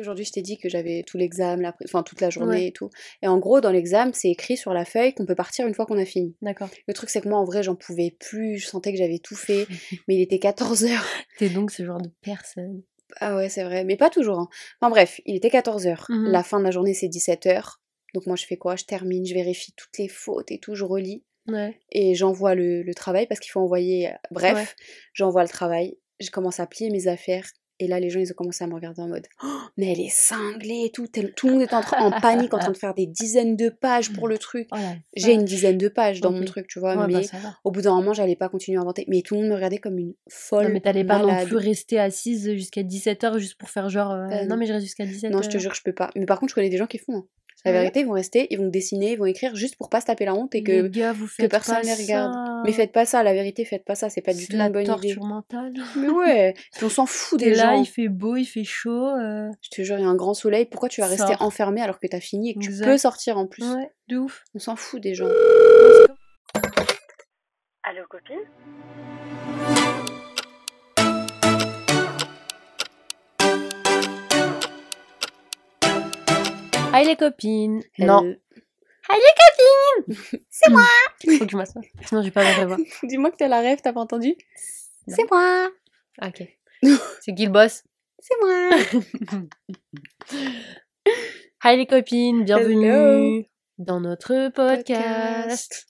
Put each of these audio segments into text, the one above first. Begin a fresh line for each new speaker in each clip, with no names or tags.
Aujourd'hui, je t'ai dit que j'avais tout l'examen, la... enfin toute la journée et tout. Et en gros, dans l'examen, c'est écrit sur la feuille qu'on peut partir une fois qu'on a fini.
D'accord.
Le truc, c'est que moi, en vrai, j'en pouvais plus. Je sentais que j'avais tout fait. mais il était 14h.
T'es donc ce genre de personne.
Ah ouais, c'est vrai. Mais pas toujours. Hein. Enfin bref, il était 14h.
Mhm.
La fin de la journée, c'est 17h. Donc moi, je fais quoi? Je termine, je vérifie toutes les fautes et tout, je relis.
Ouais.
Et j'envoie le, le travail parce qu'il faut envoyer. Bref,
Ouais.
j'envoie le travail. Je commence à plier mes affaires. Et là, les gens, ils ont commencé à me regarder en mode Oh, Mais elle est cinglée et tout. Tout le monde est en, train- en panique, en train de faire des dizaines de pages pour le truc.
Oh
J'ai une dizaine de pages dans mon truc, tu vois.
Ouais,
mais
bah, va.
au bout d'un moment, j'allais pas continuer à inventer. Mais tout le monde me regardait comme une folle.
Non, mais t'allais pas non plus rester assise jusqu'à 17h juste pour faire genre. euh, non,
non.
mais je reste jusqu'à 17h.
Non, je te jure, je peux pas. Mais par contre, je connais des gens qui font. hein. La
ouais
vérité, ils vont rester, ils vont dessiner, ils vont écrire juste pour pas se taper la honte et que,
Les gars, vous faites
personne
pas
les regarde.
ça.
Mais faites pas ça, la vérité, faites pas ça, c'est pas du tout
la
une bonne idée.
torture mentale.
Mais ouais, puis on s'en fout des
là,
gens.
il fait beau, il fait chaud. euh,
Je te jure, il y a un grand soleil, pourquoi tu vas rester enfermé alors que t'as fini et que tu peux sortir en plus?
Ouais, de ouf.
On s'en fout des gens.
Allô copine?
Hi les copines. Non.
C'est moi
Faut que je m'assoie. Sinon, j'ai pas la voix.
Dis-moi que t'as la rêve, t'as pas entendu. C'est moi
Ah, ok. C'est qui le boss?
C'est moi
Hi les copines, bienvenue
Hello.
dans notre podcast.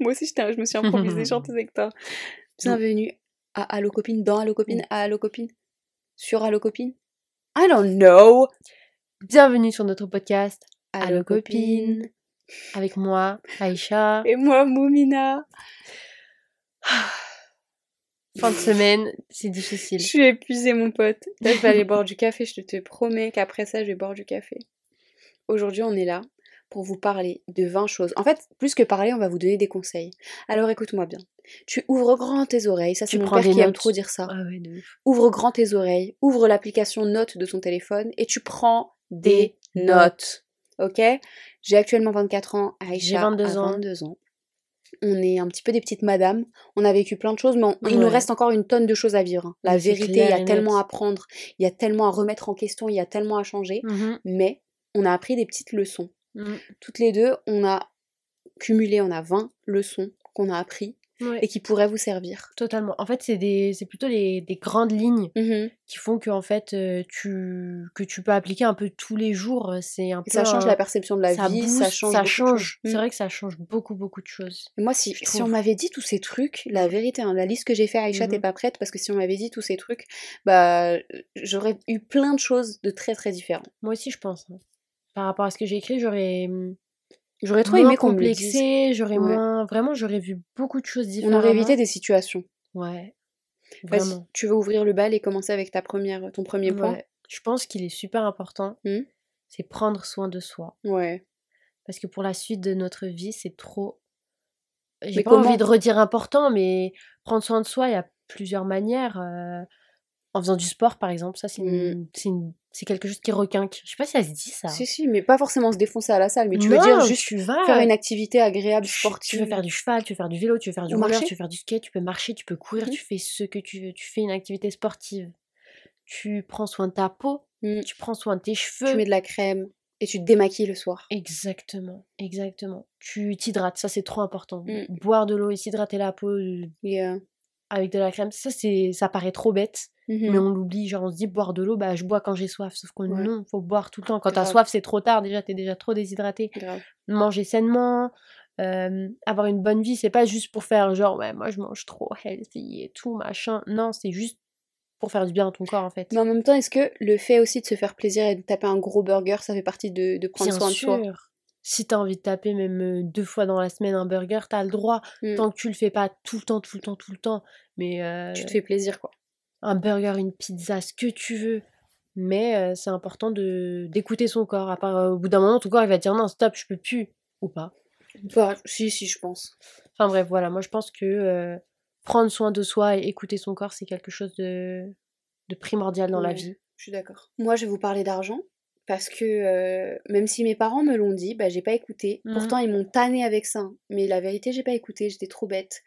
Moi aussi, je me suis improvisée chanteuse avec toi. Bienvenue à Allo Copine, dans Allo Copine, à Allo Copine, sur Allo Copine. I don't know
Bienvenue sur notre podcast
Allo Copine.
avec moi, Aïcha.
Et moi, Moumina.
Fin de semaine, c'est
Je
difficile.
suis épuisée, mon pote. Là, je vais aller boire du café. Je te promets qu'après ça, je vais boire du café. Aujourd'hui, on est là pour vous parler de 20 choses. En fait, plus que parler, on va vous donner des conseils. Alors écoute-moi bien. Tu ouvres grand tes oreilles. Ça, c'est mon père qui aime trop dire ça.
Ah ouais, de ouf.
Ouvre grand tes oreilles. Ouvre l'application Notes de ton téléphone et tu prends des notes. Ok J'ai actuellement 24 ans. Aïcha
J'ai 22
a
ans.
22 ans. On est un petit peu des petites madames. On a vécu plein de choses, mais on- il nous reste encore une tonne de choses à vivre. hein. La
Mais
vérité, il y a tellement à apprendre, il y a tellement à remettre en question, il y a tellement à changer.
Mhm.
Mais on a appris des petites leçons.
Mhm.
Toutes les deux, on a cumulé, on a 20 leçons qu'on a appris Et qui pourraient vous servir.
totalement. En fait, c'est des, c'est plutôt les, des grandes lignes
Mhm.
qui font que en fait, euh, tu, que tu peux appliquer un peu tous les jours. C'est un peu
ça change
un-
la perception de la
ça
vie, ça change.
ça change. C'est
Mm.
vrai que ça change beaucoup, beaucoup de choses.
Et Moi, si, si on m'avait dit tous ces trucs, la vérité, hein, la liste que j'ai fait, Aïcha, t'es
Mhm.
pas prête, parce que si on m'avait dit tous ces trucs, bah, j'aurais eu plein de choses de très très différentes.
Moi aussi, je pense. hein. Par rapport à ce que j'ai écrit, j'aurais hum,
J'aurais trop aimé
complexé, j'aurais
Ouais.
moins. Vraiment, j'aurais vu beaucoup de choses
On
différemment.
aurait évité des situations.
Ouais. Vraiment.
tu veux ouvrir le bal et commencer avec ta première, ton premier point?
Ouais. Je pense qu'il est super important.
Hmm?
C'est prendre soin de soi.
Ouais.
Parce que pour la suite de notre vie, c'est trop. J'ai pas
comment
envie de redire important, mais prendre soin de soi, il y a plusieurs manières. euh, En faisant du sport, par exemple, ça, c'est une- c'est une- c'est quelque chose qui requinque. Je sais pas si ça se dit ça.
Si, si, mais pas forcément se défoncer à la salle, mais tu veux dire juste
tu vas
faire une activité agréable, sportive.
Tu veux faire du cheval, tu veux faire du vélo, tu veux faire du roller, tu veux faire du skate, tu peux marcher, tu peux courir,
Mhm.
tu fais ce que tu veux, tu fais une activité sportive. Tu prends soin de ta peau,
Mm.
tu prends soin de tes cheveux.
Tu mets de la crème et tu te démaquilles le soir.
Exactement, exactement. Tu t'hydrates, ça c'est trop important.
Mm.
Boire de l'eau et s'hydrater la peau
Yeah.
Avec de la crème, ça c'est ça paraît trop bête,
Mhm.
mais on l'oublie. Genre on se dit boire de l'eau, bah je bois quand j'ai soif. Sauf que
Ouais.
non, faut boire tout le temps. Quand t'as soif, c'est trop tard. Déjà, t'es déjà trop déshydraté.
Grave.
Manger sainement, euh, avoir une bonne vie, c'est pas juste pour faire genre ouais moi je mange trop healthy et tout machin. Non, c'est juste pour faire du bien à ton corps en fait.
Mais en même temps, est-ce que le fait aussi de se faire plaisir et de taper un gros burger, ça fait partie de, de prendre
Bien
soin de soi?
sûr. Si t'as envie de taper même euh, deux fois dans la semaine un burger, t'as le droit.
Mm.
Tant que tu le fais pas tout le temps, tout le temps, tout le temps. Mais euh,
Tu te fais plaisir, quoi.
un burger, une pizza, ce que tu veux. Mais euh, c'est important de d'écouter son corps. À part, euh, au bout d'un moment, ton corps il va te dire non, stop, je peux plus. Ou pas.
Bah, si, si, je pense.
Enfin bref, voilà. Moi, je pense que prendre soin de soi et écouter son corps, c'est quelque chose de, de primordial dans la vie.
Je suis d'accord. Moi, je vais vous parler d'argent. Parce que euh, même si mes parents me l'ont dit, bah j'ai pas écouté.
Mhm.
Pourtant ils m'ont tanné avec ça. hein. Mais la vérité, j'ai pas écouté, j'étais trop bête.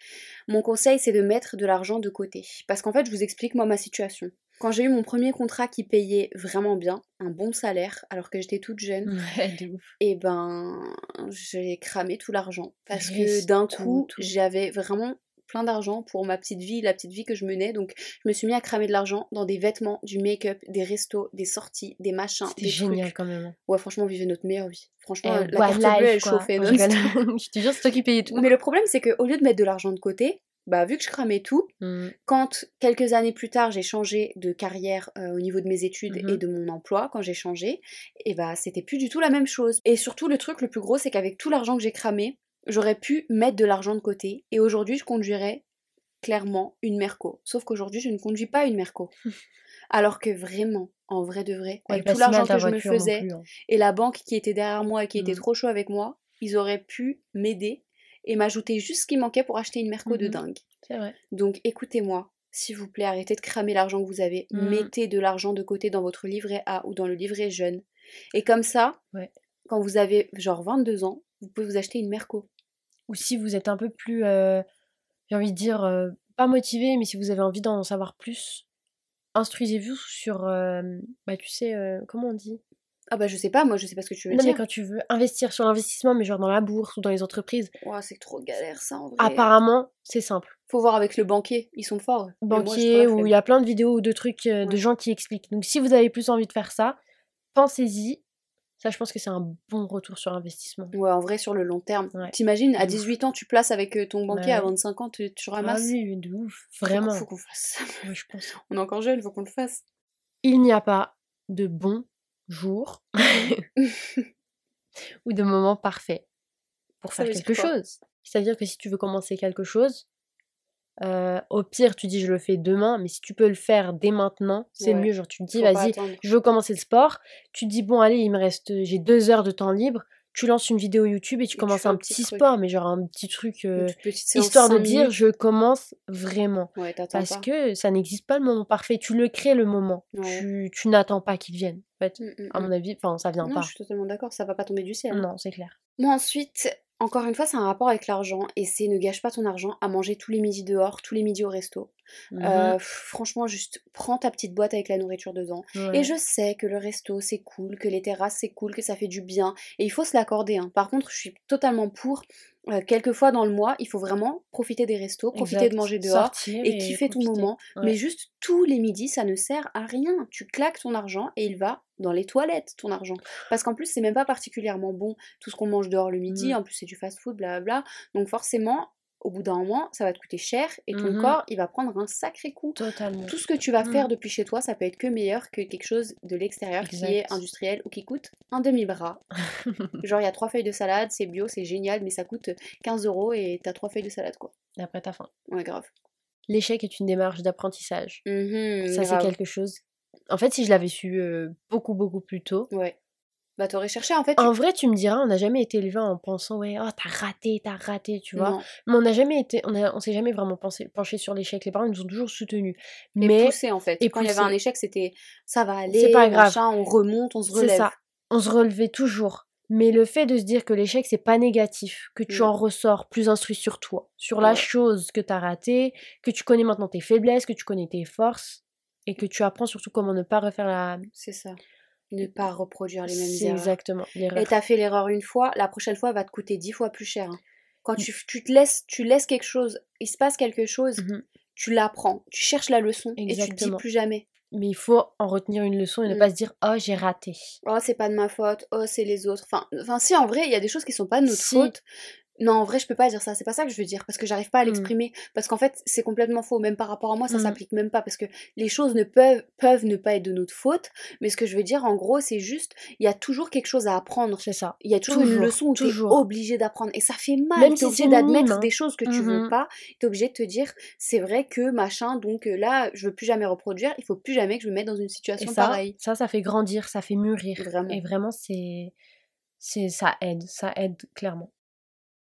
Mon conseil, c'est de mettre de l'argent de côté. Parce qu'en fait, je vous explique moi ma situation. Quand j'ai eu mon premier contrat qui payait vraiment bien, un bon salaire, alors que j'étais toute jeune,
Ouais,
et ben j'ai cramé tout l'argent. Parce que d'un coup,
tout.
j'avais vraiment plein d'argent pour ma petite vie, la petite vie que je menais. Donc je me suis mis à cramer de l'argent dans des vêtements, du make-up, des restos, des sorties, des machins,
C'était génial
trucs.
quand même. hein.
Ouais, franchement, on vivait notre meilleure vie. Franchement,
Eh,
la carte bleue, elle
quoi.
chauffait
Non, je te jure, c'est toi qui payais tout.
Mais le problème, c'est qu'au lieu de mettre de l'argent de côté, bah vu que je cramais tout,
Mm.
quand quelques années plus tard j'ai changé de carrière euh, au niveau de mes études et de mon emploi, quand j'ai changé, et bah c'était plus du tout la même chose. Et surtout le truc le plus gros c'est qu'avec tout l'argent que j'ai cramé, j'aurais pu mettre de l'argent de côté et aujourd'hui je conduirais clairement une Merco. Sauf qu'aujourd'hui je ne conduis pas une Merco. Alors que vraiment, en vrai de vrai,
Ouais,
avec
pas
tout l'argent que je me faisais
plus, hein.
et la banque qui était derrière moi et qui était
Mhm.
trop chaud avec moi, ils auraient pu m'aider et m'ajouter juste ce qui manquait pour acheter une Merco de
Mhm.
dingue.
C'est vrai.
Donc écoutez-moi, s'il vous plaît, arrêtez de cramer l'argent que vous avez.
Mhm.
Mettez de l'argent de côté dans votre livret A ou dans le livret jeune. Et comme ça,
Ouais.
quand vous avez genre 22 ans, vous pouvez vous acheter une Merco.
Ou si vous êtes un peu plus, euh, j'ai envie de dire, euh, pas motivé, mais si vous avez envie d'en savoir plus, instruisez-vous sur, euh, bah tu sais, comment on dit?
Ah bah je sais pas, moi je sais pas ce que tu veux
Non mais
dire.
quand tu veux investir sur l'investissement, mais genre dans la bourse ou dans les entreprises,
c'est trop galère ça en vrai.
apparemment c'est simple.
Faut voir avec le banquier, ils sont forts. Mais
Banquier, où il y a plein de vidéos ou de trucs de gens qui expliquent. Donc si vous avez plus envie de faire ça, pensez-y. Ça, je pense que c'est un bon retour sur investissement.
Ouais, en vrai, sur le long terme.
Ouais.
T'imagines, à
De ouf.
18 ans, tu places avec euh, ton banquier, à
Ouais.
25 ans, tu, tu
Ah
ramasses.
oui, de ouf, vraiment.
Faut qu'on fasse ça.
Ouais, je pense.
On est encore jeune, faut qu'on le fasse.
Il n'y a pas de bon jour ou de moment parfait pour
Ça
faire quelque chose. C'est-à-dire que si tu veux commencer quelque chose, euh, au pire, tu dis je le fais demain, mais si tu peux le faire dès maintenant, c'est
Ouais.
mieux. Genre, tu te dis, vas-y, je veux commencer le sport. Tu te dis, bon, allez, il me reste, j'ai deux heures de temps libre. Tu lances une vidéo YouTube et tu commences un
un petit
sport, mais genre un petit truc, euh, histoire de dire, je commence vraiment.
Ouais,
Parce
pas.
que ça n'existe pas le moment parfait. Tu le crées le moment.
Ouais.
Tu, tu n'attends pas qu'il vienne. En fait,
Mm, mm,
à
mm.
mon avis, enfin, ça vient
Non,
pas.
je suis totalement d'accord, ça va pas tomber du ciel.
Non, c'est clair.
Moi ensuite, encore une fois, c'est un rapport avec l'argent et c'est ne gâche pas ton argent à manger tous les midis dehors, tous les midis au resto.
Mhm.
Euh, franchement, juste prends ta petite boîte avec la nourriture dedans.
Ouais.
Et je sais que le resto c'est cool, que les terrasses c'est cool, que ça fait du bien et il faut se l'accorder. hein. Par contre, je suis totalement pour. Euh, quelques fois dans le mois, il faut vraiment profiter des restos, profiter
Exact.
de manger dehors
Sortir
et kiffer ton moment.
Ouais.
Mais juste tous les midis, ça ne sert à rien. Tu claques ton argent et il va dans les toilettes, ton argent. Parce qu'en plus, c'est même pas particulièrement bon tout ce qu'on mange dehors le midi.
Mhm.
En plus, c'est du fast-food, blablabla. Donc forcément, au bout d'un moment, ça va te coûter cher et ton
Mhm.
corps, il va prendre un sacré coup.
Totalement.
Tout ce que tu vas faire
Mhm.
depuis chez toi, ça peut être que meilleur que quelque chose de l'extérieur qui est industriel ou qui coûte un demi-bras. Genre, il y a trois feuilles de salade, c'est bio, c'est génial, mais ça coûte 15 euros et t'as trois feuilles de salade, quoi.
Et après, t'as faim.
Ouais, grave.
L'échec est une démarche d'apprentissage.
Mhm,
Ça, c'est quelque chose. En fait, si je l'avais su euh, beaucoup, beaucoup plus tôt.
Ouais. Bah, t'aurais cherché, en fait. tu-
En vrai, tu me diras, on n'a jamais été élevé en pensant, ouais, oh, t'as raté, t'as raté, tu vois.
Non.
Mais on n'a jamais été, on, a- on s'est jamais vraiment pensé, penché sur l'échec. Les parents ils nous ont toujours soutenus.
Et
Mais
poussé, en fait.
et
Quand il y avait un échec, c'était ça va aller,
pas grave.
machin, on remonte, on se
c'est
relève.
ça. On se relevait toujours. Mais le fait de se dire que l'échec, c'est pas négatif, que tu
Mm.
en ressors plus instruit sur toi, sur la chose que t'as ratée, que tu connais maintenant tes faiblesses, que tu connais tes forces, et que tu apprends surtout comment ne pas refaire la.
C'est ça. Ne pas reproduire les mêmes
C'est
erreurs.
exactement l'erreur.
Et t'as fait l'erreur une fois, la prochaine fois, elle va te coûter dix fois plus cher. hein. Quand
Mm.
tu, tu te laisses, tu laisses quelque chose, il se passe quelque chose,
Mhm.
tu l'apprends, tu cherches la leçon et tu te dis
Exactement.
plus jamais.
Mais il faut en retenir une leçon et ne
Mm.
pas se dire, oh, j'ai raté.
Oh, c'est pas de ma faute, oh, c'est les autres. Enfin, enfin, si, en vrai, il y a des choses qui sont pas de notre
Si.
faute. Non, en vrai, je peux pas dire ça. C'est pas ça que je veux dire parce que j'arrive pas à
Mm.
l'exprimer. Parce qu'en fait, c'est complètement faux. Même par rapport à moi, ça
Mm.
s'applique même pas parce que les choses ne peuvent, peuvent ne pas être de notre faute. Mais ce que je veux dire, en gros, c'est juste, il y a toujours quelque chose à apprendre.
C'est ça.
Il y a toujours, une
Toujours,
leçon où tu es
toujours.
obligé d'apprendre. Et ça fait mal.
Même
T'es
si
obligé d'admettre
hein.
des choses que tu veux
Mhm.
pas. T'es obligé de te dire, c'est vrai que machin, donc euh, là, je veux plus jamais reproduire. Il faut plus jamais que je me mette dans une
Et
situation
ça,
pareille.
ça, ça fait grandir, ça fait mûrir.
Vraiment.
Et vraiment, c'est, c'est, ça aide, ça aide clairement.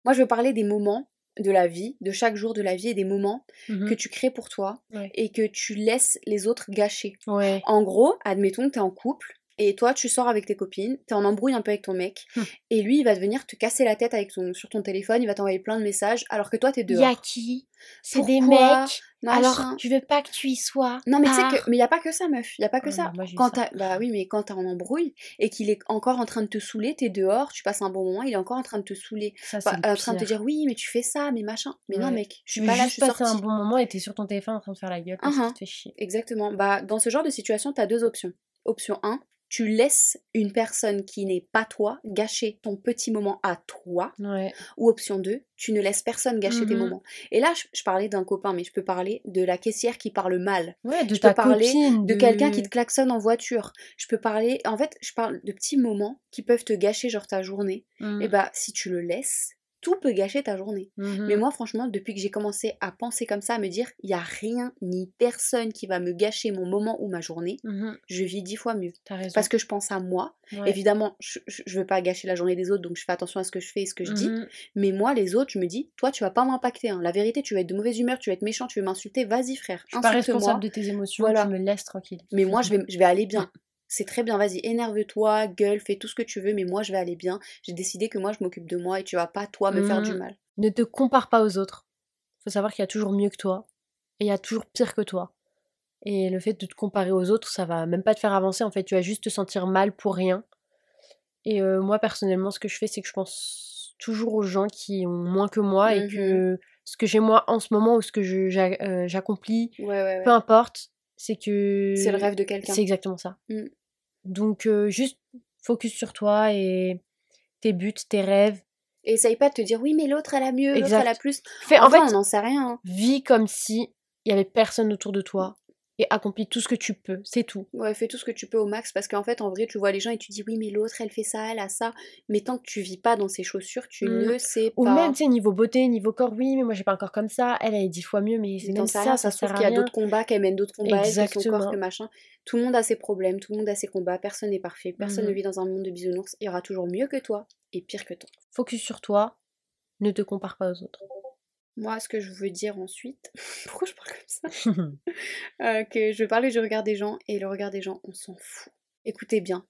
Moi, je veux parler des moments de la vie, de chaque jour de la vie et des moments
Mhm.
que tu crées pour toi
Ouais.
et que tu laisses les autres gâcher.
Ouais.
En gros, admettons que tu es en couple Et toi, tu sors avec tes copines, t'es en embrouille un peu avec ton mec,
Hmm.
et lui, il va venir te casser la tête avec ton, sur ton téléphone, il va t'envoyer plein de messages, alors que toi, t'es dehors.
Y'a qui? C'est des mecs?
Machin.
Alors, tu veux pas que tu y sois
Non mais tu sais que mais y a pas que ça meuf, y a pas que
Ah
ça.
moi,
quand
ça.
bah oui mais quand t'es en embrouille et qu'il est encore en train de te saouler, t'es dehors, tu passes un bon moment, il est encore en train de te saouler,
Ça,
Bah, en train de te dire oui mais tu fais ça mais machin. Mais non mec, je suis pas là, je suis sortie.
un bon moment et t'es sur ton téléphone en train de faire la gueule parce
Uh-huh.
que tu te fais chier.
Exactement. Bah dans ce genre de situation, t'as deux options. Option 1, tu laisses une personne qui n'est pas toi gâcher ton petit moment à toi.
Ouais.
Ou option 2, tu ne laisses personne gâcher tes
Mhm.
moments. Et là, je, je parlais d'un copain, mais je peux parler de la caissière qui parle mal.
Ouais, de
Je
ta
peux parler
copine.
de quelqu'un qui te klaxonne en voiture. Je peux parler, en fait, je parle de petits moments qui peuvent te gâcher genre ta journée.
Mm.
Et bah, si tu le laisses, tout peut gâcher ta journée.
Mhm.
Mais moi, franchement, depuis que j'ai commencé à penser comme ça, à me dire, il y a rien ni personne qui va me gâcher mon moment ou ma journée,
Mhm.
je vis dix fois mieux. Parce que je pense à moi.
Ouais.
Évidemment, je, je veux pas gâcher la journée des autres, donc je fais attention à ce que je fais et ce que je dis.
Mhm.
Mais moi, les autres, je me dis, toi, tu vas pas m'impacter. hein. La vérité, tu vas être de mauvaise humeur, tu vas être méchant, tu veux m'insulter, vas-y frère,
Je suis pas responsable de tes émotions,
Voilà.
tu me laisses tranquille.
Mais moi, je vais, je vais aller bien. C'est très bien, vas-y, énerve-toi, gueule, fais tout ce que tu veux, mais moi, je vais aller bien. J'ai décidé que moi, je m'occupe de moi et tu vas pas, toi, me faire du
Mhm.
mal.
Ne te compare pas aux autres. Faut savoir qu'il y a toujours mieux que toi et il y a toujours pire que toi. Et le fait de te comparer aux autres, ça va même pas te faire avancer. En fait, tu vas juste te sentir mal pour rien. Et euh, moi, personnellement, ce que je fais, c'est que je pense toujours aux gens qui ont moins que moi et
Mhm.
que ce que j'ai moi en ce moment ou ce que euh, j'accomplis,
Ouais, ouais, ouais.
peu importe, c'est que.
C'est le rêve de quelqu'un.
C'est exactement ça.
Mm.
Donc, euh, juste focus sur toi et tes buts, tes rêves.
Et essaye pas de te dire, oui, mais l'autre, elle a mieux, l'autre, elle a plus.
En fait,
on n'en sait rien. hein.
vis comme si il y avait personne autour de toi et accomplis tout ce que tu peux, c'est tout.
Ouais, fais tout ce que tu peux au max parce qu'en fait, en vrai, tu vois les gens et tu dis, oui, mais l'autre, elle fait ça, elle a ça. Mais tant que tu vis pas dans ses chaussures, tu
Mm.
ne sais pas.
Ou même, tu sais, niveau beauté, niveau corps, oui, mais moi j'ai pas un corps comme ça, elle, elle est dix fois mieux, mais c'est
sais
ça,
rien,
ça,
se
sert à
qu'il y a
rien.
d'autres combats, qu'elle mène d'autres combats, elle, son corps, que machin. Tout le monde a ses problèmes, tout le monde a ses combats, personne n'est parfait, personne ne vit dans un monde de bisounours. Il y aura toujours mieux que toi et pire que toi.
Focus sur toi, ne te compare pas aux autres.
Moi, ce que je veux dire ensuite, pourquoi je parle comme ça? Euh, Que je parler du regard des gens et le regard des gens, on s'en fout. Écoutez bien.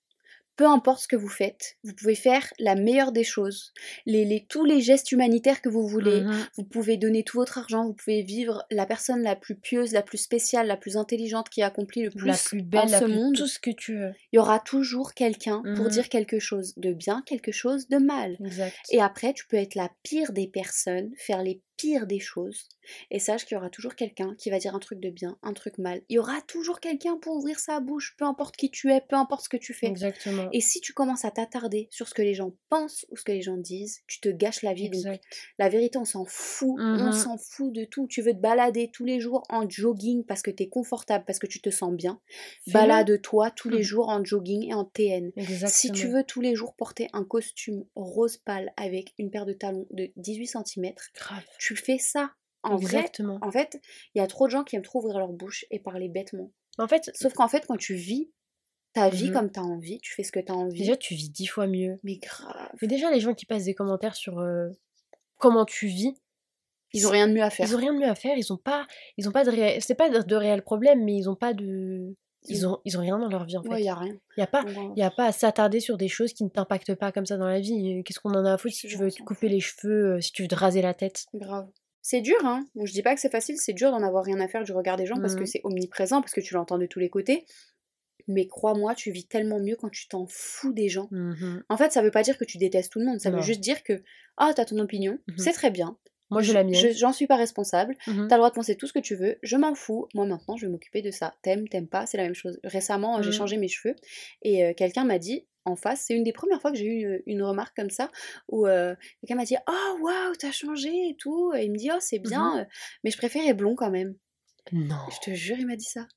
Peu importe ce que vous faites, vous pouvez faire la meilleure des choses, les, les- tous les gestes humanitaires que vous voulez,
Mhm.
Vous pouvez donner tout votre argent, vous pouvez vivre la personne la plus pieuse, la plus spéciale, la plus intelligente qui a accompli le plus
la plus
en
belle, la
ce
plus
monde.
tout ce que tu veux.
Il y aura toujours quelqu'un pour
Mhm.
dire quelque chose de bien, quelque chose de mal.
Exact.
Et après, tu peux être la pire des personnes, faire les pires des choses. Et sache qu'il y aura toujours quelqu'un qui va dire un truc de bien, un truc mal. Il y aura toujours quelqu'un pour ouvrir sa bouche, peu importe qui tu es, peu importe ce que tu fais.
Exactement.
Et si tu commences à t'attarder sur ce que les gens pensent ou ce que les gens disent, tu te gâches la vie. Donc
Exact.
la vérité, on s'en fout. On
Mhm.
s'en fout de tout. Tu veux te balader tous les jours en jogging parce que t'es confortable, parce que tu te sens bien. Balade-toi tous les
Mhm.
jours en jogging et en TN.
Exactement.
Si tu veux tous les jours porter un costume rose pâle avec une paire de talons de 18 cm,
Grave.
tu fais ça. En vrai,
Exactement.
en fait, il y a trop de gens qui aiment trop ouvrir leur bouche et parler bêtement.
En fait,
Sauf qu'en fait, quand tu vis ta vie
Mhm.
comme t'as envie, tu fais ce que t'as envie.
déjà, tu vis dix fois mieux.
Mais grave.
Mais déjà, les gens qui passent des commentaires sur euh, comment tu vis,
Ils ont rien de mieux à faire.
Ils ont rien de mieux à faire, ils ont pas, ils ont pas de réel, c'est pas de, réels problèmes, mais ils ont pas de, ils ont, ils ont rien dans leur vie en fait.
Ouais,
Il
y a rien.
y a pas, il y a pas à s'attarder sur des choses qui ne t'impactent pas comme ça dans la vie. Qu'est-ce qu'on en a à foutre si tu veux te couper les cheveux, euh, si tu veux te raser la tête?
Grave. C'est dur, hein. Bon, je dis pas que c'est facile, c'est dur d'en avoir rien à faire du regard des gens parce que
Mhm.
c'est omniprésent, parce que tu l'entends de tous les côtés. Mais crois-moi, tu vis tellement mieux quand tu t'en fous des gens.
Mhm.
En fait, ça veut pas dire que tu détestes tout le monde, ça
Non.
veut juste dire que, ah, t'as ton opinion,
Mhm.
c'est très bien.
Moi, j'ai
Je-
la mienne.
je- J'en suis pas responsable.
Mhm.
T'as le droit de penser tout ce que tu veux, je m'en fous. Moi maintenant, je vais m'occuper de ça. T'aimes, t'aimes pas, c'est la même chose. Récemment, j'ai
Mhm.
changé mes cheveux et euh, quelqu'un m'a dit en face, c'est une des premières fois que j'ai eu euh, une remarque comme ça où euh, quelqu'un m'a dit Oh waouh, t'as changé et tout. Et il me dit Oh, c'est bien, euh, mais je préférais blond quand même.
Non.
Je te jure, il m'a dit ça.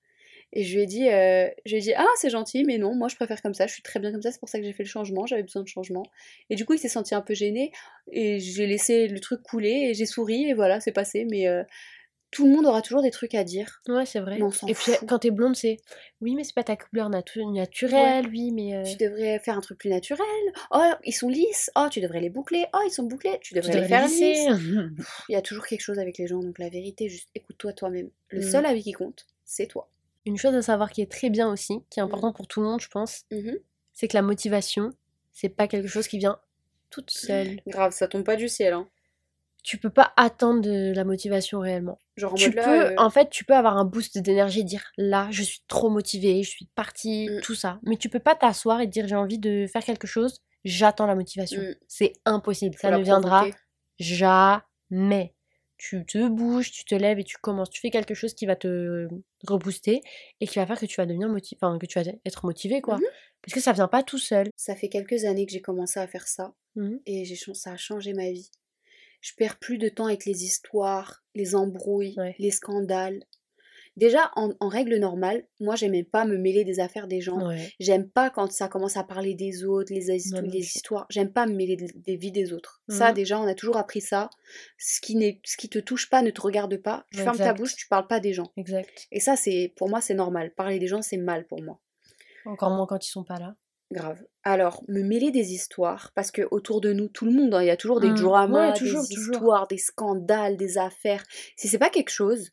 Et je lui ai dit, euh, je lui ai dit ah c'est gentil mais non moi je préfère comme ça je suis très bien comme ça c'est pour ça que j'ai fait le changement j'avais besoin de changement. Et du coup il s'est senti un peu gêné et j'ai laissé le truc couler et j'ai souri et voilà c'est passé. Mais euh, tout le monde aura toujours des trucs à dire.
Ouais, c'est vrai. Et puis quand t'es blonde, c'est oui, mais c'est pas ta couleur natu- naturelle, oui, mais euh,
tu devrais faire un truc plus naturel. Oh ils sont lisses. Oh tu devrais les boucler. Oh ils sont bouclés. Tu
tu
devrais, les faire
lisser.
lisses. Il y a toujours quelque chose avec les gens donc la vérité juste écoute-toi toi-même. Le
Mm.
seul avis qui compte c'est toi
Une chose à savoir qui est très bien aussi, qui est
Mmh.
important pour tout le monde, je pense,
Mhm.
c'est que la motivation, c'est pas quelque chose qui vient toute seule.
Grave, ça tombe pas du ciel. Hein.
Tu peux pas attendre de la motivation réellement.
Genre en
Tu
mode
peux,
là, euh,
en fait, tu peux avoir un boost d'énergie et dire là, je suis trop motivée, je suis partie,
Mm.
tout ça. Mais tu peux pas t'asseoir et te dire j'ai envie de faire quelque chose, j'attends la motivation.
Mm.
C'est impossible, ça ne viendra jamais. Tu te bouges, tu te lèves et tu commences. Tu fais quelque chose qui va te rebooster et qui va faire que tu vas devenir motivé, enfin que tu vas être motivé quoi.
Mhm.
Parce que ça vient pas tout seul.
Ça fait quelques années que j'ai commencé à faire ça
Mhm.
et j'ai ça a changé ma vie. Je perds plus de temps avec les histoires, les embrouilles,
Ouais.
les scandales. Déjà, en, en règle normale, moi, j'aimais pas me mêler des affaires des gens.
Ouais.
J'aime pas quand ça commence à parler des autres, les, his-
Moi non
les
plus.
histoires. J'aime pas me mêler de- des vies des autres. Ça,
Mhm.
déjà, on a toujours appris ça. Ce qui, n'est, ce qui te touche pas ne te regarde pas. Tu fermes ta bouche, tu parles pas des gens.
Exact.
Et ça, c'est pour moi, c'est normal. Parler des gens, c'est mal pour moi.
Encore moins quand ils sont pas là.
Grave. Alors, me mêler des histoires, parce que autour de nous, tout le monde, hein, il y a toujours des
Mm.
dramas,
Ouais, toujours,
des
toujours.
histoires, des scandales, des affaires. Si c'est pas quelque chose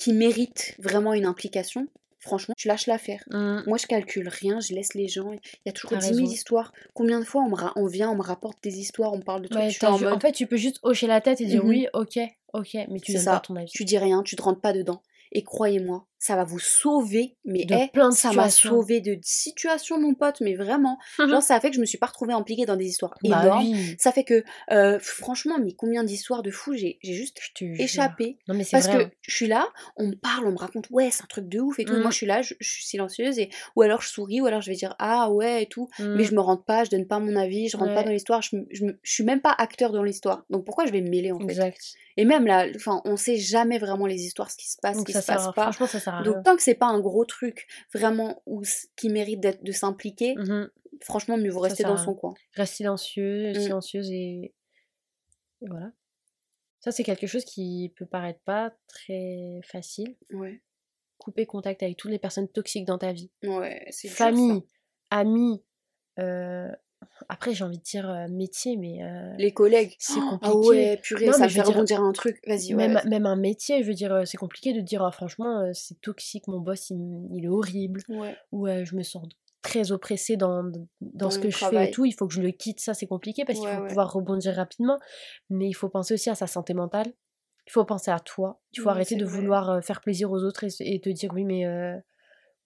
qui mérite vraiment une implication, franchement, tu lâches l'affaire.
Mhm.
Moi, je calcule rien, je laisse les gens. Il y a toujours
T'as
10 000
raison.
histoires. Combien de fois on, me on vient, on me rapporte des histoires, on me parle de trucs,
Ouais,
je
t'as
en
vu-
mode,
En fait, tu peux juste hocher la tête et dire
Mhm.
oui, ok, ok, mais tu donnes
ça.
pas ton avis.
tu dis rien, tu te rentres pas dedans. Et croyez-moi, ça va vous sauver, mais
De
eh,
plein de
ça m'a
situations.
sauvé de situations, mon pote, mais vraiment. Genre, ça a fait que je me suis pas retrouvée impliquée dans des histoires
Bah
énormes.
oui,
Ça fait que, euh, franchement, mais combien d'histoires de fous j'ai juste échappé.
Non mais
Parce
vrai.
que je suis là, on me parle, on me raconte, ouais, c'est un truc de ouf et tout. moi, je suis là, je, je suis silencieuse, et, ou alors je souris, ou alors je vais dire, ah ouais, et tout.
hein.
Mais je me rentre pas, je donne pas mon avis, je rentre pas dans l'histoire, je, je, suis même pas acteur dans l'histoire. Donc pourquoi je vais me mêler en fait?
Exact.
Et même là, enfin, on sait jamais vraiment les histoires, ce qui se passe, ce qui se passe pas.
franchement, ça sert
Donc
rien.
tant que c'est pas un gros truc vraiment où, qui mérite d'être de s'impliquer,
Mhm.
franchement, mieux vaut rester dans son coin.
Reste silencieux,
Mm.
silencieuse et... et voilà. Ça, c'est quelque chose qui peut paraître pas très facile.
Ouais,
Couper contact avec toutes les personnes toxiques dans ta vie.
ouais, c'est.
Famille, amis, euh, après j'ai envie de dire euh, métier, mais euh,
Les collègues.
c'est
Oh,
compliqué.
Ah ouais, purée,
Non,
ça
dire,
rebondir un truc. Vas-y, ouais.
Même, même un métier, je veux dire, euh, c'est compliqué de dire ah, franchement, c'est toxique, mon boss il, est horrible,
Ouais.
ou euh, je me sens très oppressée dans, dans,
Dans
ce que je fais et tout, il faut que je le quitte, ça c'est compliqué parce qu'il
Ouais,
faut pouvoir rebondir rapidement, mais il faut penser aussi à sa santé mentale, il faut penser à toi, il faut arrêter de
vrai.
vouloir faire plaisir aux autres et, et te dire oui mais...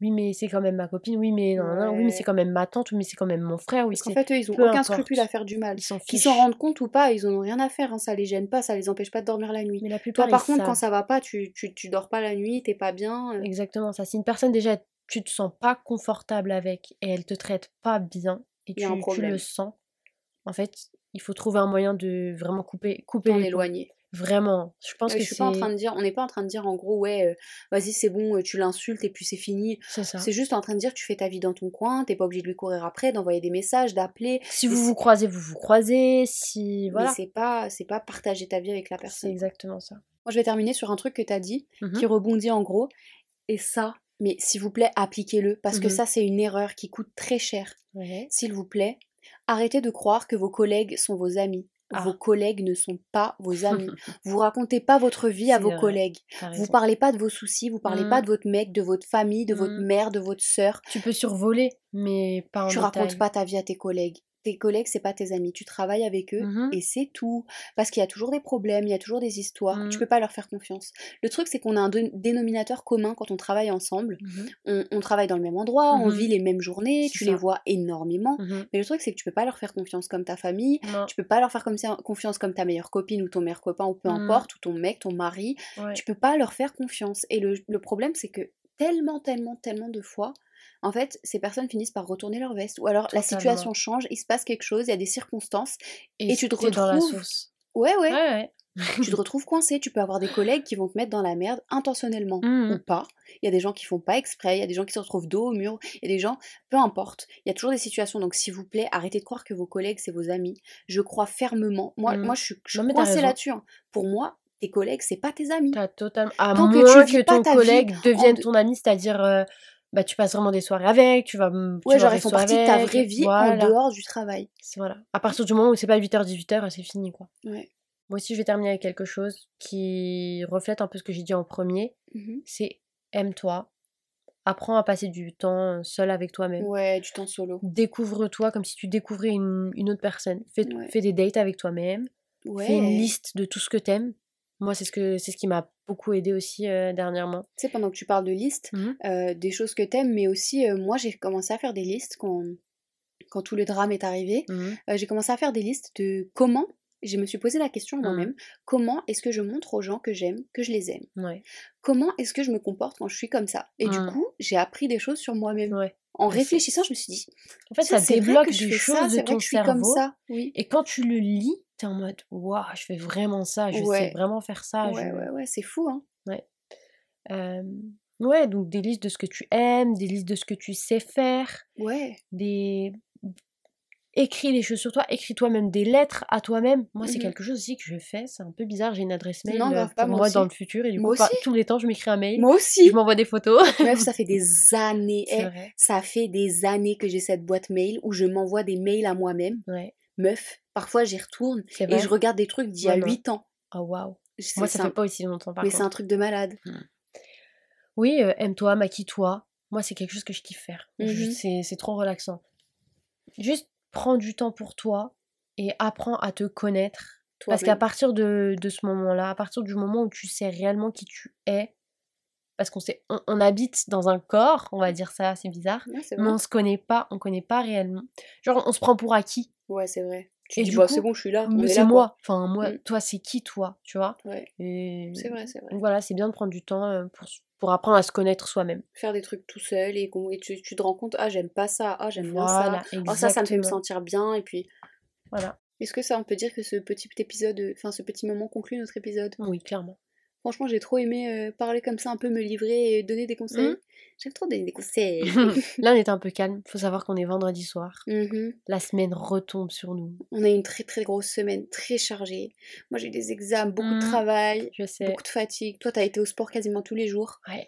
oui mais c'est quand même ma copine, oui mais non, oui mais c'est quand même ma tante, oui mais c'est quand même mon frère, oui c'est...
fait, eux, ils ont
peu
aucun
importe.
scrupule à faire du mal.
Ils s'en
Qu'ils s'en rendent compte ou pas, ils en ont rien à faire, hein, ça les gêne pas, ça les empêche pas de dormir la nuit.
Mais la plupart,
Toi, par contre, quand ça va pas, tu, tu, tu dors pas la nuit, t'es pas bien. euh,
Exactement ça. Si une personne déjà tu te sens pas confortable avec et elle te traite pas bien et tu, tu le sens, en fait, il faut trouver un moyen de vraiment couper, couper
T'en éloigner.
Vraiment. Je pense que
je suis pas en
c'est
train de dire, on n'est pas en train de dire en gros, ouais, euh, vas-y, c'est bon, euh, tu l'insultes et puis c'est fini.
c'est ça.
C'est juste en train de dire, tu fais ta vie dans ton coin, t'es pas obligé de lui courir après, d'envoyer des messages, d'appeler.
Si
mais
vous
c'est-
vous croisez, vous vous croisez. Si
Mais
voilà,
c'est pas, c'est pas partager ta vie avec la
c'est
personne.
exactement ça.
Moi, je vais terminer sur un truc que t'as dit,
Mhm.
qui rebondit en gros. Et ça, mais s'il vous plaît, appliquez-le, parce que
Mhm.
ça, c'est une erreur qui coûte très cher.
Ouais.
S'il vous plaît, arrêtez de croire que vos collègues sont vos amis.
Ah.
Vos collègues ne sont pas vos amis. vous racontez pas votre vie à vos
vrai.
collègues. Vous parlez pas de vos soucis, vous parlez pas de votre mec, de votre famille, de votre
Mm.
mère, de votre sœur.
Tu peux survoler, mais pas en
Tu
détail.
racontes pas ta vie à tes collègues. Tes collègues, c'est pas tes amis. Tu travailles avec eux
Mhm.
et c'est tout. Parce qu'il y a toujours des problèmes, il y a toujours des histoires. Tu
Mm.
peux pas leur faire confiance. Le truc, c'est qu'on a un dé- dénominateur commun quand on travaille ensemble.
Mhm.
On, on travaille dans le même endroit, on
Mhm.
vit les mêmes journées, tu
ça.
les vois énormément. Mais le truc, c'est que tu peux pas leur faire confiance comme ta famille.
Non.
Tu peux pas leur faire comme ça- confiance comme ta meilleure copine ou ton meilleur copain ou peu importe, ou ton mec, ton mari.
Ouais.
Tu peux pas leur faire confiance. Et le, le problème, c'est que tellement, tellement, tellement de fois, en fait, ces personnes finissent par retourner leur veste. Ou alors la situation change, il se passe quelque chose, il y a des circonstances. Et tu te
t'es dans la
retrouves-
sauce.
Ouais, ouais,
Ouais, ouais.
tu te retrouves coincé. Tu peux avoir des collègues qui vont te mettre dans la merde intentionnellement
Mhm.
ou pas. Il y a des gens qui font pas exprès, il y a des gens qui se retrouvent dos au mur, il y a des gens, peu importe. Il y a toujours des situations. Donc, s'il vous plaît, arrêtez de croire que vos collègues, c'est vos amis. Je crois fermement. Moi,
Mm.
moi je suis, je suis coincée là-dessus. hein. Pour moi, tes collègues, c'est pas tes amis.
T'as totalement. À
Tant que
moins
tu
que,
pas
ton collègue
en
devienne
de-
ton ami, c'est-à-dire euh, bah, tu passes vraiment des soirées avec, tu vas. tu
Ouais,
vas
genre, ils font partie de ta vraie vie en dehors du travail.
C'est- Voilà. À partir du moment où c'est pas 8h, 18h, c'est fini quoi.
Ouais.
Moi aussi, je vais terminer avec quelque chose qui reflète un peu ce que j'ai dit en premier
Mhm.
c'est aime-toi, apprends à passer du temps seul avec toi-même.
Ouais, du temps solo.
Découvre-toi comme si tu découvrais une, une autre personne. Fais,
Ouais.
fais des dates avec toi-même.
Ouais.
Fais une liste de tout ce que t'aimes. Moi, c'est ce, que, ce qui m'a beaucoup aidé aussi euh, dernièrement.
Tu sais, pendant que tu parles de listes,
Mhm.
euh, des choses que t'aimes, mais aussi, euh, moi, j'ai commencé à faire des listes quand, quand tout le drame est arrivé. Euh, j'ai commencé à faire des listes de comment, je me suis posé la question à
Mhm.
moi-même, comment est-ce que je montre aux gens que j'aime, que je les aime?
Ouais.
Comment est-ce que je me comporte quand je suis comme ça? Et du coup, j'ai appris des choses sur moi-même.
ouais.
En réfléchissant, je me suis dit,
En fait,
ça,
débloque des choses
ça,
de ton
suis comme
cerveau.
ça. Oui.
Et quand tu le lis, t'es en mode Waouh, je fais vraiment ça, je sais
Ouais.
vraiment faire ça.
ouais,
je-
ouais, ouais, c'est fou, hein.
Euh, ouais, donc des listes de ce que tu aimes, des listes de ce que tu sais faire,
Ouais.
des. Écris des choses sur toi, écris toi-même des lettres à toi-même. Moi, c'est
Mhm.
quelque chose aussi que je fais, c'est un peu bizarre. J'ai une adresse mail
Non,
euh,
grave pas,
pour
moi
moi dans le futur et du
Moi
coup, tous les temps, je m'écris un mail,
Moi aussi.
je m'envoie des photos.
Meuf, ça fait des années.
C'est
eh,
vrai.
ça fait des années que j'ai cette boîte mail où je m'envoie des mails à moi-même.
Ouais,
Meuf, parfois j'y retourne et je regarde des trucs d'il y a
Ouais, non.
8 ans.
Oh waouh. Moi, ça
un-
fait pas aussi longtemps par
Mais c'est un truc de malade.
Oui, euh, aime-toi, maquille-toi. Moi, c'est quelque chose que je kiffe faire. C'est, c'est trop relaxant. Juste prends du temps pour toi et apprends à te connaître. Parce qu'à partir de, de ce moment-là, à partir du moment où tu sais réellement qui tu es, parce qu'on sait, on, on habite dans un corps, on va dire ça, c'est bizarre,
Ouais,
mais on se connaît pas, on connaît pas réellement. Genre, on se prend pour acquis.
Ouais, c'est vrai. Tu
Et
dis, bah, c'est bon, je suis là.
c'est
quoi.
moi. Enfin, moi,
Mm.
toi, c'est qui toi, tu vois?
Ouais,
Et
c'est vrai, c'est vrai.
donc voilà, c'est bien de prendre du temps euh, pour, pour apprendre à se connaître soi-même.
Faire des trucs tout seul et, tu, tu te rends compte, ah, j'aime pas ça, ah, j'aime bien ça.
Voilà,
Ah, ça, ça me fait me sentir bien. Et puis,
Voilà.
est-ce que ça, on peut dire que ce petit épisode, enfin, ce petit moment conclut notre épisode?
Oui, clairement.
Franchement, j'ai trop aimé euh, parler comme ça, un peu me livrer et donner des conseils.
Mhm.
J'aime trop donner des conseils.
Là, on est un peu calme. Faut savoir qu'on est vendredi soir.
Mhm.
La semaine retombe sur nous.
On a une très très grosse semaine, très chargée. Moi j'ai eu des examens, beaucoup de
Mhm.
travail,
Je sais.
beaucoup de fatigue. Toi t'as été au sport quasiment tous les jours.
Ouais.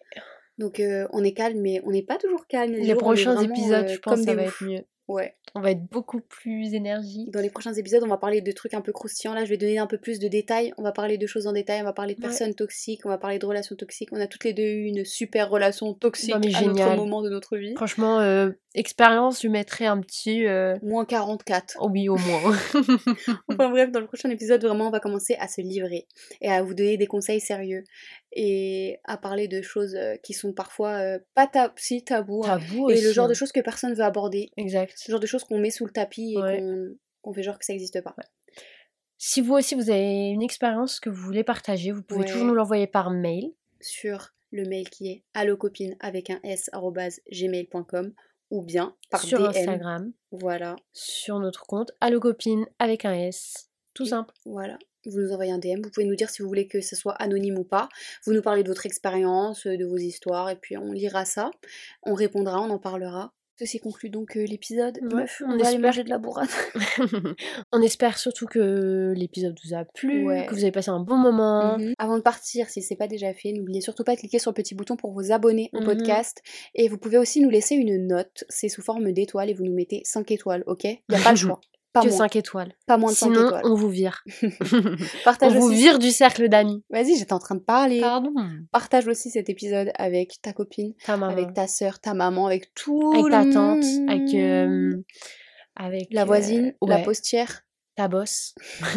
Donc euh, on est calme, mais on n'est pas toujours calme. Il
Les
jours
prochains épisodes,
euh,
je pense, ça va être mieux.
Ouais.
On va être beaucoup plus énergie.
Dans les prochains épisodes, on va parler de trucs un peu croustillants. Là, je vais donner un peu plus de détails. On va parler de choses en détail. On va parler de
Ouais.
personnes toxiques. On va parler de relations toxiques. On a toutes les deux eu une super relation toxique
Non, mais
à notre
génial.
moment de notre vie.
Franchement, euh, expérience, je mettrais un petit. euh,
Moins 44.
Oh oui, au moins.
Enfin bref, dans le prochain épisode, vraiment, on va commencer à se livrer et à vous donner des conseils sérieux et à parler de choses euh, qui sont parfois euh, pas tab si tabous hein,
Tabou
et
aussi.
le genre de
hein.
choses que personne veut aborder,
Exact.
ce genre de choses qu'on met sous le tapis et
Ouais.
qu'on fait genre que ça n'existe pas.
Si vous aussi, vous avez une expérience que vous voulez partager, vous pouvez toujours nous l'envoyer par mail.
Sur le mail qui est allocopine avec un s gmail.com ou bien par
sur
DM.
Instagram,
Voilà,
sur notre compte allocopine avec un S. Tout simple.
voilà. Vous nous envoyez un DM, vous pouvez nous dire si vous voulez que ce soit anonyme ou pas. Vous nous parlez de votre expérience, de vos histoires, et puis on lira ça. On répondra, on en parlera. Ceci conclut donc euh, l'épisode.
Ouais,
Meuf,
on
on, va aller
espère.
manger de la bourrade.
On espère surtout que l'épisode vous a plu,
Ouais.
que vous avez passé un bon moment.
Mhm. Avant de partir, si c'est pas déjà fait, n'oubliez surtout pas de cliquer sur le petit bouton pour vous abonner au
Mhm.
podcast. Et vous pouvez aussi nous laisser une note. C'est sous forme d'étoiles et vous nous mettez 5 étoiles, ok? Il n'y a pas le choix. Pas
que
moins.
5 étoiles.
Pas moins de 5
Sinon,
étoiles.
on vous vire. on
Partage
vous
aussi.
vire du cercle d'amis.
Vas-y, j'étais en train de parler.
Pardon.
Partage aussi cet épisode avec ta copine,
Ta maman.
avec ta soeur, ta maman, avec tout
Avec
le
ta tante,
monde.
avec, euh, avec
la
euh,
voisine, la
ouais,
postière.
ta bosse.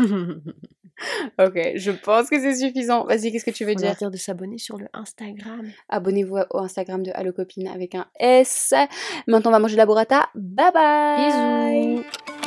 Ok, je pense que c'est suffisant. Vas-y, qu'est-ce que tu veux
Faut leur
dire?
dire de s'abonner sur le Instagram.
Abonnez-vous au Instagram de Allo Copine avec un S. Maintenant, on va manger la burrata. Bye bye
Bisous.